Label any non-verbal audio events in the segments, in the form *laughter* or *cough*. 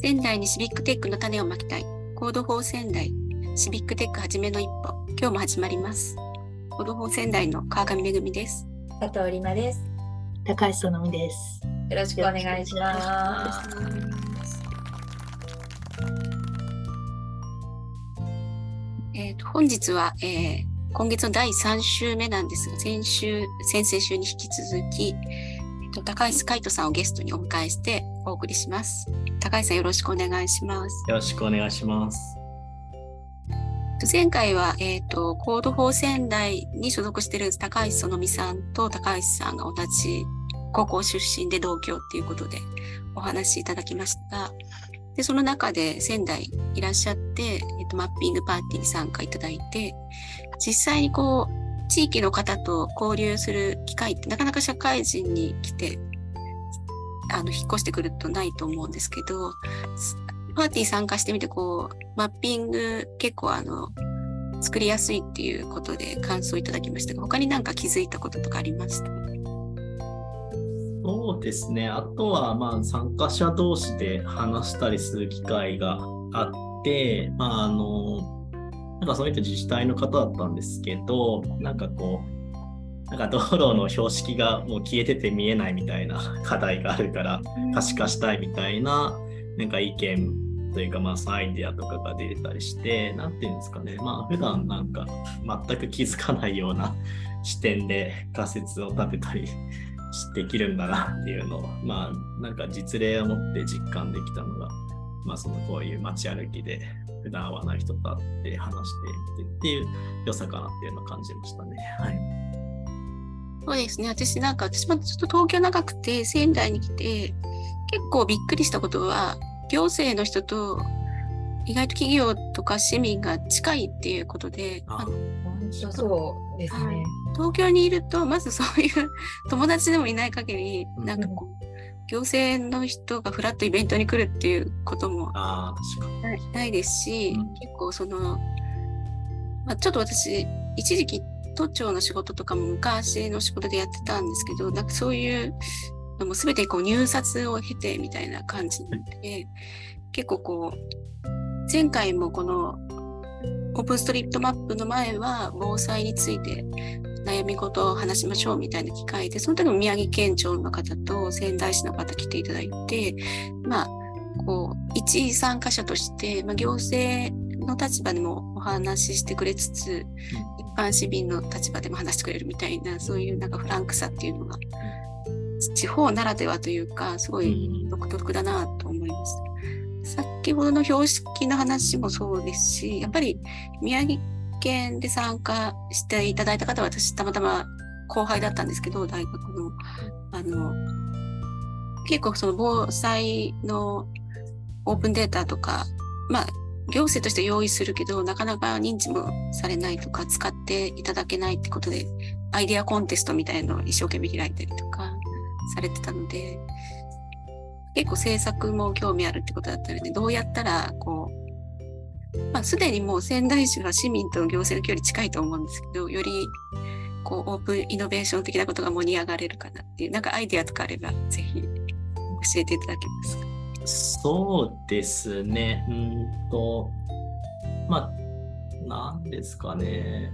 仙台にシビックテックの種をまきたい。コードフォー仙台、シビックテックはじめの一歩。今日も始まります。コードフォー仙台の川上めぐみです。佐藤里奈です。高橋そのみです。よろしくお願いします。えーと本日は、えー今月の第3週目なんですが、先週、先々週に引き続き、えーと高橋海渡さんをゲストにお迎えしてお送りします。高橋さんよろしくお願いします。よろしくお願いします。前回は、えっ、と、コードフォー仙台に所属している高橋そのみさんと高橋さんが同じ高校出身で同郷っていうことでお話しいただきました。で、その中で仙台いらっしゃって、えっ、と、マッピングパーティーに参加いただいて、実際にこう、地域の方と交流する機会ってなかなか社会人に来て、あの、引っ越してくるとないと思うんですけど、パーティー参加してみて、こう、マッピング結構あの、作りやすいっていうことで感想いただきましたが、他になんか気づいたこととかありました？そうですね。あとは、まあ、参加者同士で話したりする機会があって、まあ、あの、なんかその人自治体の方だったんですけど、なんかこう、なんか道路の標識がもう消えてて見えないみたいな課題があるから、可視化したいみたいな、なんか意見というか、まあ、アイデアとかが出てたりして、なんていうんですかね、まあ、普段なんか全く気づかないような視点で仮説を立てたりできるんだなっていうのを、まあ、なんか実例を持って実感できたのが、まあ、そのこういう街歩きで普段会わない人と会って話してみてっていう良さかなっていうのを感じましたね。はい。そうですね。私なんか、私もちょっと東京長くて仙台に来て、結構びっくりしたことは、行政の人と意外と企業とか市民が近いっていうことで、ああの本当そうですね。東京にいると、まずそういう *laughs* 友達でもいない限り、うんなんかこう、行政の人がフラッとイベントに来るっていうことも。ないですし、うん結構その、まあ、ちょっと私一時期都庁の仕事とかも昔の仕事でやってたんですけどなんかそういうのも全てこう入札を経てみたいな感じになって、結構こう前回もこのオープンストリートマップの前は防災について悩み事を話しましょうみたいな機会でその時も宮城県庁の方と仙台市の方来ていただいてまあこう一参加者として、まあ、行政の立場でもお話ししてくれつつ、一般市民の立場でも話してくれるみたいなそういうなんかフランクさっていうのが、地方ならではというかすごい独特だなと思います。先ほどの標識の話もそうですしやっぱり宮城県で参加していただいた方は私たまたま後輩だったんですけど大学の。あの結構その防災のオープンデータとかまあ行政として用意するけどなかなか認知もされないとか使っていただけないってことでアイデアコンテストみたいのを一生懸命開いたりとかされてたので結構制作も興味あるってことだったのでどうやったらこうまあすでにもう仙台市は市民との行政の距離近いと思うんですけどよりこうオープンイノベーション的なことが盛り上がれるかなっていうなんかアイデアとかあればぜひ教えていただけますか？そうですね。うんと、まあ、なんですかね。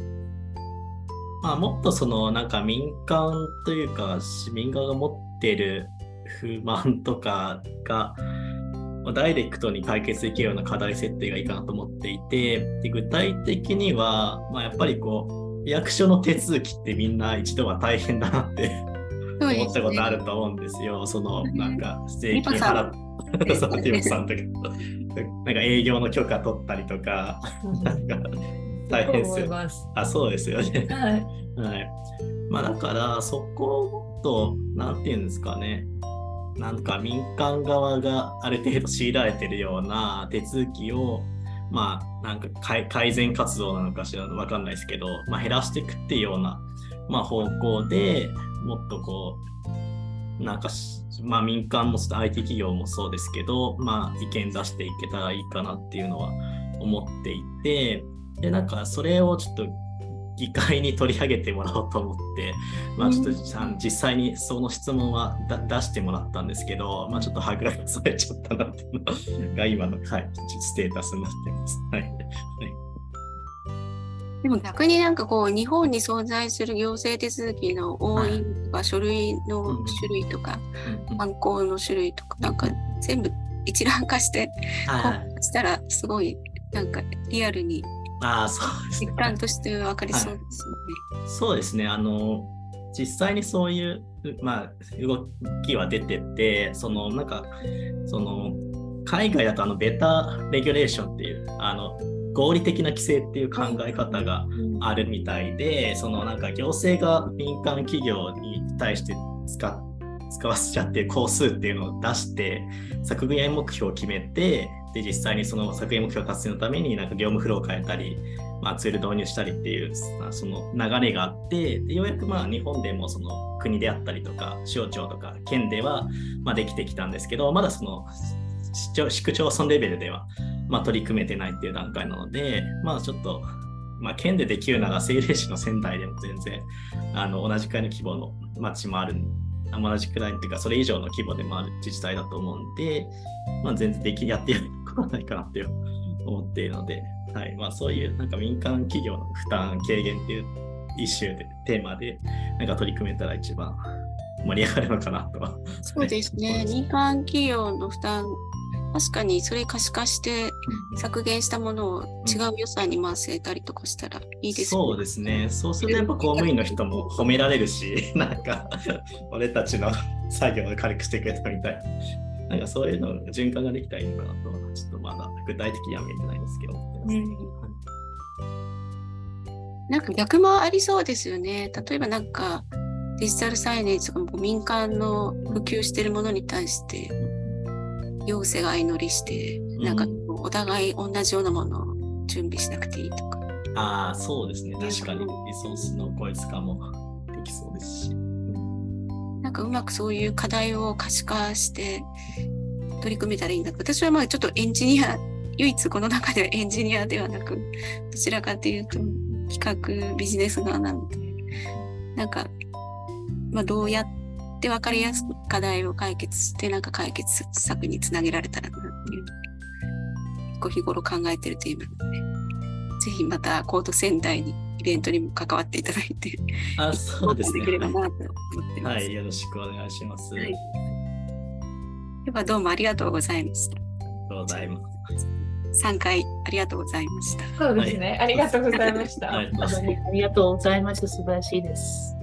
まあ、もっとその、なんか民間というか、市民側が持ってる不満とかが、まあダイレクトに解決できるような課題設定がいいかなと思っていて、で具体的には、まあ、やっぱりこう、役所の手続きってみんな一度は大変だなって思ったことあるると思うんですよ。その、なんか、税金払っ *laughs* そう、ティムさんとか、なんか営業の許可取ったりとか、なんか大変ですよ。あ、そうですよね。はい。はい。まあだから、そこをもっと、なんていうんですかね。なんか民間側がある程度強いられてるような手続きを、まあなんか改善活動なのかしらわかんないですけど、まあ減らしていくっていうような、まあ方向でもっとこう、なんか、まあ民間も IT 企業もそうですけど、まあ意見出していけたらいいかなっていうのは思っていて、で、なんかそれをちょっと議会に取り上げてもらおうと思って、まあ、ちょっと実際にその質問はだ出してもらったんですけど、まあ、ちょっとはぐらかされちゃったなっていうのが今の、はい、ステータスになってます。はい。でも逆になんかこう日本に存在する行政手続きの多いとか、書類の種類とか、うん。犯行の種類とかなんか全部一覧化してはいはい。こうしたらすごいなんかリアルにああ、そうですね。実感として分かりそうですよね。そうですね。あの、実際にそういう、まあ、動きは出てて、その、なんか、その、海外だとあの、ベタレギュレーションっていう、あの、合理的な規制っていう考え方があるみたいで、そのなんか行政が民間企業に対して使っ使わせちゃって工数っていうのを出して削減目標を決めてで実際にその削減目標達成のためになんか業務フローを変えたり、まあ、ツール導入したりっていうその流れがあってでようやくまあ日本でもその国であったりとか省庁とか県ではまできてきたんですけどまだその市区町村レベルではま取り組めてないっていう段階なのでまあちょっとまあ、県でできるなら政令市の仙台でも全然あの同じくらいの規模の町もある同じくらいっていうかそれ以上の規模でもある自治体だと思うんで、まあ、全然できやってやることはないかなって思っているので、はいまあ、そういうなんか民間企業の負担軽減っていうイシューでテーマでなんか取り組めたら一番盛り上がるのかなとは。そうですね。民間企業の負担確かにそれ可視化して削減したものを違う予算に回せたりとかしたらいいですね。そうですね。そうするとやっぱ公務員の人も褒められるし、*laughs* なんか俺たちの作業を軽くしてくれたみたいな。なんかそういうの循環ができたらいいのかなとは、ちょっとまだ具体的には見えてないですけど。なんか逆もありそうですよね。例えばなんかデジタルサイネージとかも民間の普及してるものに対して行政が相乗りして、なんかお互い同じようなものを準備しなくていいとか。ああ、そうですね。確かにリソースの効率化もできそうですし。なんかうまくそういう課題を可視化して取り組めたらいいんだと。私はまあちょっとエンジニア、唯一この中ではエンジニアではなく、どちらかというと企画ビジネス側なので、なんか、まあどうやって分かりやすく課題を解決して、なんか解決策につなげられたらなっていう、結構日頃考えてるテーマなので、ぜひまたコード仙台にイベントにも関わっていただいて、あそうですね。できればなと思ってます。はい、よろしくお願いします。はいではどうもありがとうございました。ありがとうございます。3回ありがとうございました。そうですね。ありがとうございました。はい本当にありがとうございます。素晴らしいです。